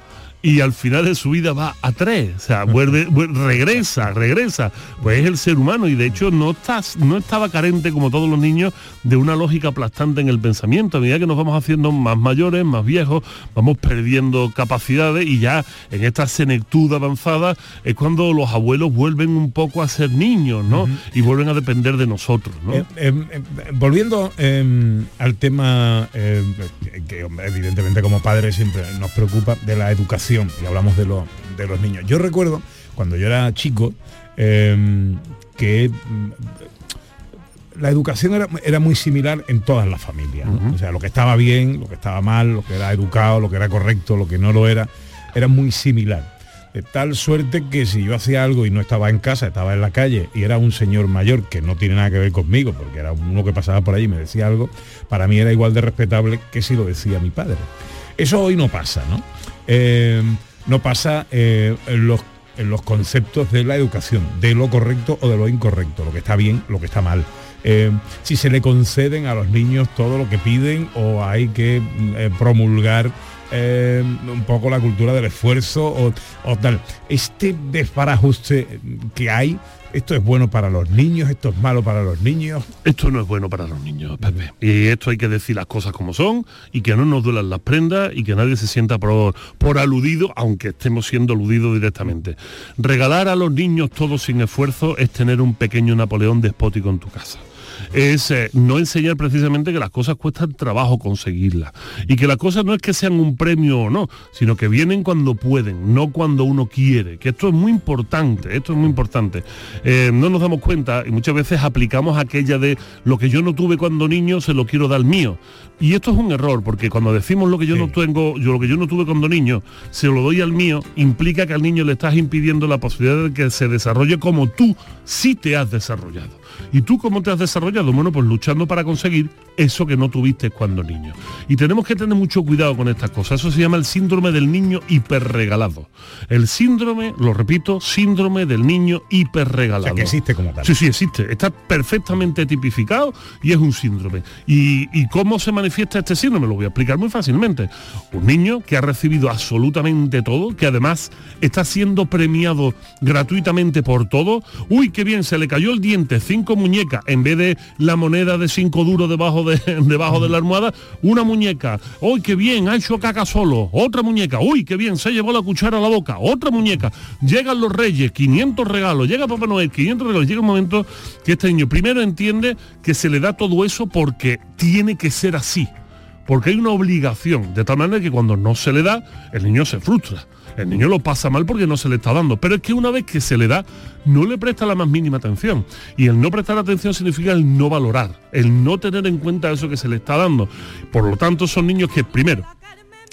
y al final de su vida va a tres, o sea, vuelve, vuel- regresa, regresa. Pues es el ser humano y de hecho no, estás, no estaba carente como todos los niños de una lógica aplastante en el pensamiento. A medida que nos vamos haciendo más mayores, más viejos, vamos perdiendo capacidades y ya en esta senectud avanzada es cuando los abuelos vuelven un poco a ser niños, ¿no? Y vuelven a depender de nosotros, ¿no? Eh, eh, eh, volviendo eh, al tema que evidentemente como padres siempre nos preocupa de la educación y hablamos de, los de los niños. Yo recuerdo cuando yo era chico eh, que mm, la educación era, era muy similar en todas las familias. ¿no? O sea, lo que estaba bien, lo que estaba mal, lo que era educado, lo que era correcto, lo que no lo era, era muy similar. De tal suerte que si yo hacía algo y no estaba en casa, estaba en la calle y era un señor mayor que no tiene nada que ver conmigo, porque era uno que pasaba por allí y me decía algo, para mí era igual de respetable que si lo decía mi padre. Eso hoy no pasa, ¿no? Eh, no pasa eh, en, los, los conceptos de la educación, de lo correcto o de lo incorrecto, lo que está bien, lo que está mal. Eh, si se le conceden a los niños todo lo que piden o hay que mm, eh, promulgar eh, un poco la cultura del esfuerzo o, tal. Este desbarajuste que hay, esto es bueno para los niños, esto es malo para los niños. Esto no es bueno para los niños. Y esto hay que decir las cosas como son y que no nos duelan las prendas y que nadie se sienta por, por aludido, aunque estemos siendo aludidos directamente. Regalar a los niños todo sin esfuerzo es tener un pequeño Napoleón despótico en tu casa es eh, no enseñar precisamente que las cosas cuestan trabajo conseguirlas y que las cosas no es que sean un premio o no, sino que vienen cuando pueden, no cuando uno quiere, que esto es muy importante, esto es muy importante. Eh, no nos damos cuenta y muchas veces aplicamos aquella de lo que yo no tuve cuando niño se lo quiero dar mío. Y esto es un error, porque cuando decimos lo que yo no tengo, yo lo que yo no tuve cuando niño, se lo doy al mío, implica que al niño le estás impidiendo la posibilidad de que se desarrolle como tú sí te has desarrollado. ¿Y tú cómo te has desarrollado? Bueno, pues luchando para conseguir eso que no tuviste cuando niño. Y tenemos que tener mucho cuidado con estas cosas. Eso se llama el síndrome del niño hiperregalado. El síndrome, lo repito, síndrome del niño hiperregalado. O sea, que existe como tal. Sí, sí, existe. Está perfectamente tipificado y es un síndrome. ¿Y, y cómo se manifiesta este síndrome? Lo voy a explicar muy fácilmente. Un niño que ha recibido absolutamente todo, que además está siendo premiado gratuitamente por todo. Uy, qué bien, se le cayó el diente, cinco muñecas, en vez de la moneda de cinco duros debajo de, debajo de la almohada, una muñeca. Uy, qué bien, ha hecho caca solo. Otra muñeca. Uy, qué bien, se llevó la cuchara a la boca. Otra muñeca. Llegan los reyes, 500 regalos. Llega Papá Noel, 500 regalos. Llega un momento que este niño primero entiende que se le da todo eso porque tiene que ser así. Porque hay una obligación, de tal manera que cuando no se le da, el niño se frustra. El niño lo pasa mal porque no se le está dando. Pero es que una vez que se le da, no le presta la más mínima atención. Y el no prestar atención significa el no valorar, el no tener en cuenta eso que se le está dando. Por lo tanto, son niños que, primero,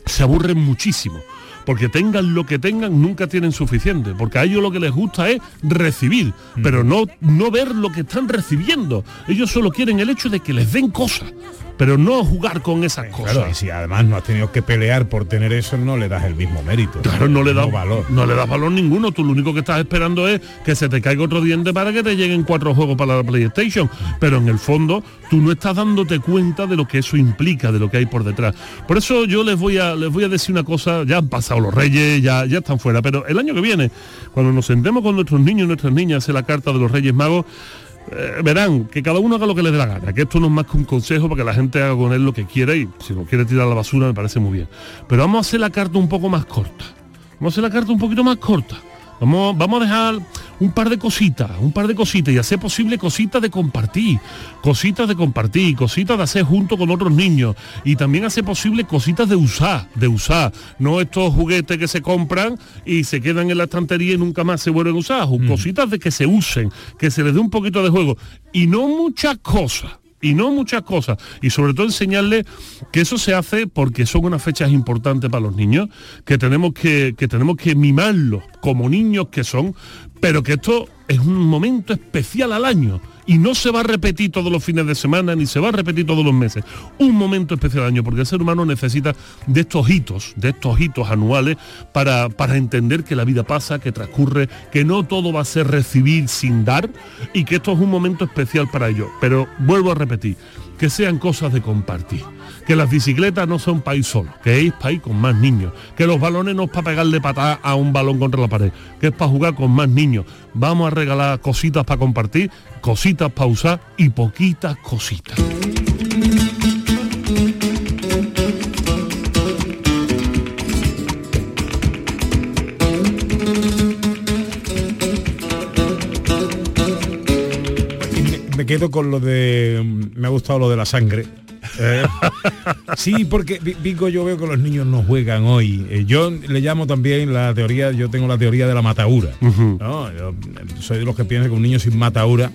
se aburren muchísimo. Porque tengan lo que tengan, nunca tienen suficiente. Porque a ellos lo que les gusta es recibir, pero no, no ver lo que están recibiendo. Ellos solo quieren el hecho de que les den cosas, pero no jugar con esas cosas. Claro, y si además no has tenido que pelear por tener eso, no le das el mismo mérito. Claro, no le das valor. No le das valor ninguno. Tú lo único que estás esperando es que se te caiga otro diente para que te lleguen cuatro juegos para la PlayStation. Pero en el fondo, tú no estás dándote cuenta de lo que eso implica, de lo que hay por detrás. Por eso yo les voy a les voy a decir una cosa. Ya han pasado los Reyes, ya ya están fuera. Pero el año que viene, cuando nos sentemos con nuestros niños y nuestras niñas en la carta de los Reyes Magos. Eh, verán que cada uno haga lo que le dé la gana, que esto no es más que un consejo para que la gente haga con él lo que quiera y si lo quiere tirar la basura me parece muy bien. Pero vamos a hacer la carta un poco más corta. Vamos a hacer la carta un poquito más corta. Vamos, vamos a dejar un par de cositas, un par de cositas y hacer posible cositas de compartir, cositas de compartir, cositas de hacer junto con otros niños y también hacer posible cositas de usar, de usar, no estos juguetes que se compran y se quedan en la estantería y nunca más se vuelven a usar, cositas de que se usen, que se les dé un poquito de juego y no muchas cosas y no muchas cosas. Y sobre todo enseñarles que eso se hace porque son unas fechas importantes para los niños, que tenemos que, que tenemos que mimarlos como niños que son, pero que esto es un momento especial al año Y no se va a repetir todos los fines de semana, ni se va a repetir todos los meses. Un momento especial del año, porque el ser humano necesita de estos hitos, de estos hitos anuales, para, para entender que la vida pasa, que transcurre, que no todo va a ser recibir sin dar, y que esto es un momento especial para ello. Pero vuelvo a repetir, que sean cosas de compartir. Que las bicicletas no son país solo, que es país con más niños. Que los balones no es para pegarle patada a un balón contra la pared, que es para jugar con más niños. Vamos a regalar cositas para compartir, cositas para usar y poquitas cositas. Me quedo con lo de... Me ha gustado lo de la sangre. Eh, sí, porque Vi- Vico, yo veo que los niños no juegan hoy. Eh, yo le llamo también la teoría, yo tengo la teoría de la mataura. ¿no? Yo eh, soy de los que piensan que un niño sin mataura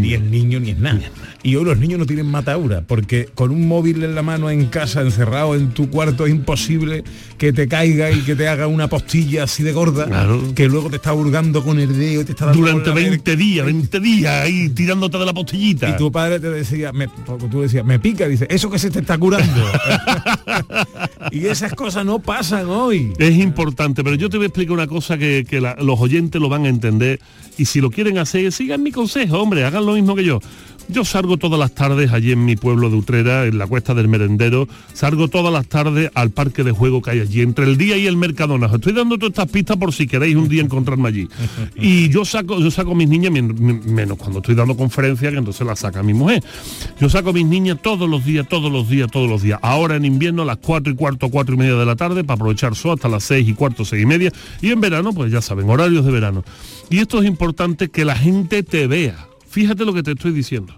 ni es niño ni es nada. Y hoy los niños no tienen mataura, porque con un móvil en la mano en casa, encerrado en tu cuarto, es imposible que te caiga y que te haga una postilla así de gorda, que luego te está hurgando con el dedo, y te está dando Durante con la 20 días, 20 días ahí tirándote de la postillita. y tu padre te decía, me, tú decías, me pica, dice, eso que se te está curando. y esas cosas no pasan hoy. Es importante, pero yo te voy a explicar una cosa que, que la- los oyentes lo van a entender y si lo quieren hacer, sigan mi consejo, hombre, hagan lo mismo que yo. Yo salgo todas las tardes allí en mi pueblo de Utrera, en la cuesta del Merendero, salgo todas las tardes al parque de juego que hay allí, entre el día y el Mercadona. Os estoy dando todas estas pistas por si queréis un día encontrarme allí. Y yo saco, yo saco a mis niñas, men- men- menos cuando estoy dando conferencias, que entonces las saca mi mujer. Yo saco a mis niñas todos los días, todos los días, todos los días. Ahora en invierno a las 4 y cuarto, 4 y media de la tarde, para aprovechar sol hasta las 6 y cuarto, 6 y media. Y en verano, pues ya saben, horarios de verano. Y esto es importante que la gente te vea. Fíjate lo que te estoy diciendo.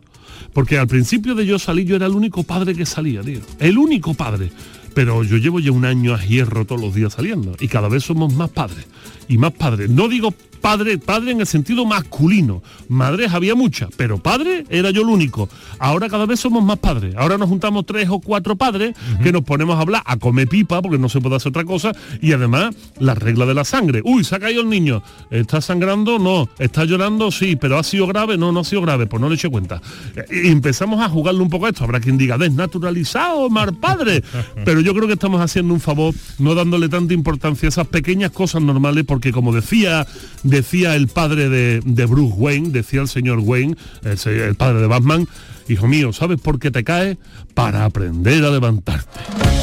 Porque al principio de yo salir yo era el único padre que salía, tío. El único padre. Pero yo llevo ya un año a hierro todos los días saliendo. Y cada vez somos más padres. Y más padres. No digo padre, padre en el sentido masculino. Madres había muchas, pero padre era yo el único. Ahora cada vez somos más padres. Ahora nos juntamos tres o cuatro padres que nos ponemos a hablar, a comer pipa, porque no se puede hacer otra cosa. Y además, la regla de la sangre. Uy, se ha caído el niño. ¿Está sangrando? No. ¿Está llorando? Sí. ¿Pero ha sido grave? No, no ha sido grave. Pues no le eché cuenta. Y empezamos a jugarle un poco a esto. Habrá quien diga, desnaturalizado, mar padre. Pero yo creo que estamos haciendo un favor no dándole tanta importancia a esas pequeñas cosas normales, porque como decía, decía el padre de, de Bruce Wayne, decía el señor Wayne, el, padre de Batman, hijo mío, ¿sabes por qué te caes? Para aprender a levantarte.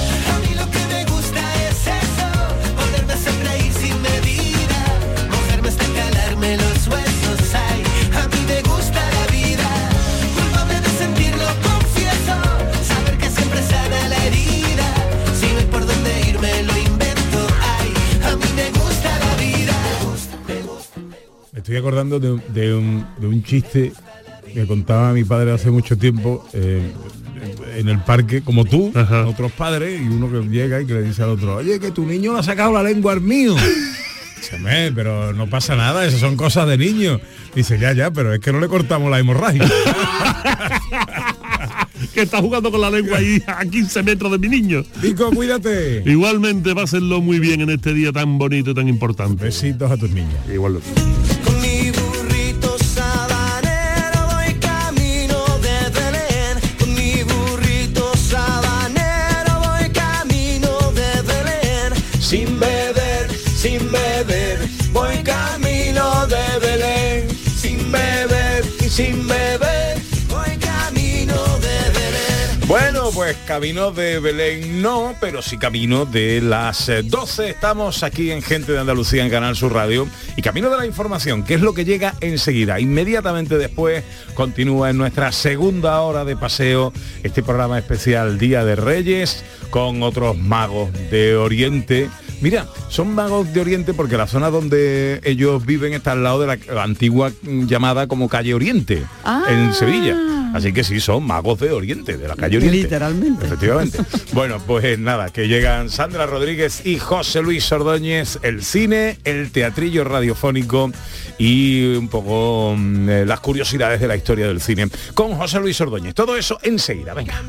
Estoy acordando de, un- de un, de un chiste que contaba mi padre hace mucho tiempo eh, en el parque, como tú, otros padres, y uno que llega y que le dice al otro, oye, que tu niño le ha sacado la lengua al mío. Dice, "Me, pero no pasa nada, esas son cosas de niño. Dice, ya, ya, pero es que no le cortamos la hemorragia. que está jugando con la lengua ahí a 15 metros de mi niño. Pico, cuídate. Igualmente, pásenlo muy bien en este día tan bonito y tan importante. Besitos a tus niñas. Igual. Sin camino de. Bueno, pues camino de Belén no, pero sí camino de las eh, 12. Estamos aquí en Gente de Andalucía en Canal Sur Radio y camino de la información, que es lo que llega enseguida. Inmediatamente después continúa en nuestra segunda hora de paseo este programa especial Día de Reyes con otros magos de Oriente. Mira, son magos de Oriente porque la zona donde ellos viven está al lado de la, antigua mm, llamada como calle Oriente, en Sevilla. Así que sí, son magos de Oriente, de la calle Oriente. Literalmente. Efectivamente. bueno, pues nada, que llegan Sandra Rodríguez y José Luis Ordóñez, el cine, el teatrillo radiofónico y un poco mm, eh, las curiosidades de la historia del cine con José Luis Ordóñez. Todo eso enseguida, venga.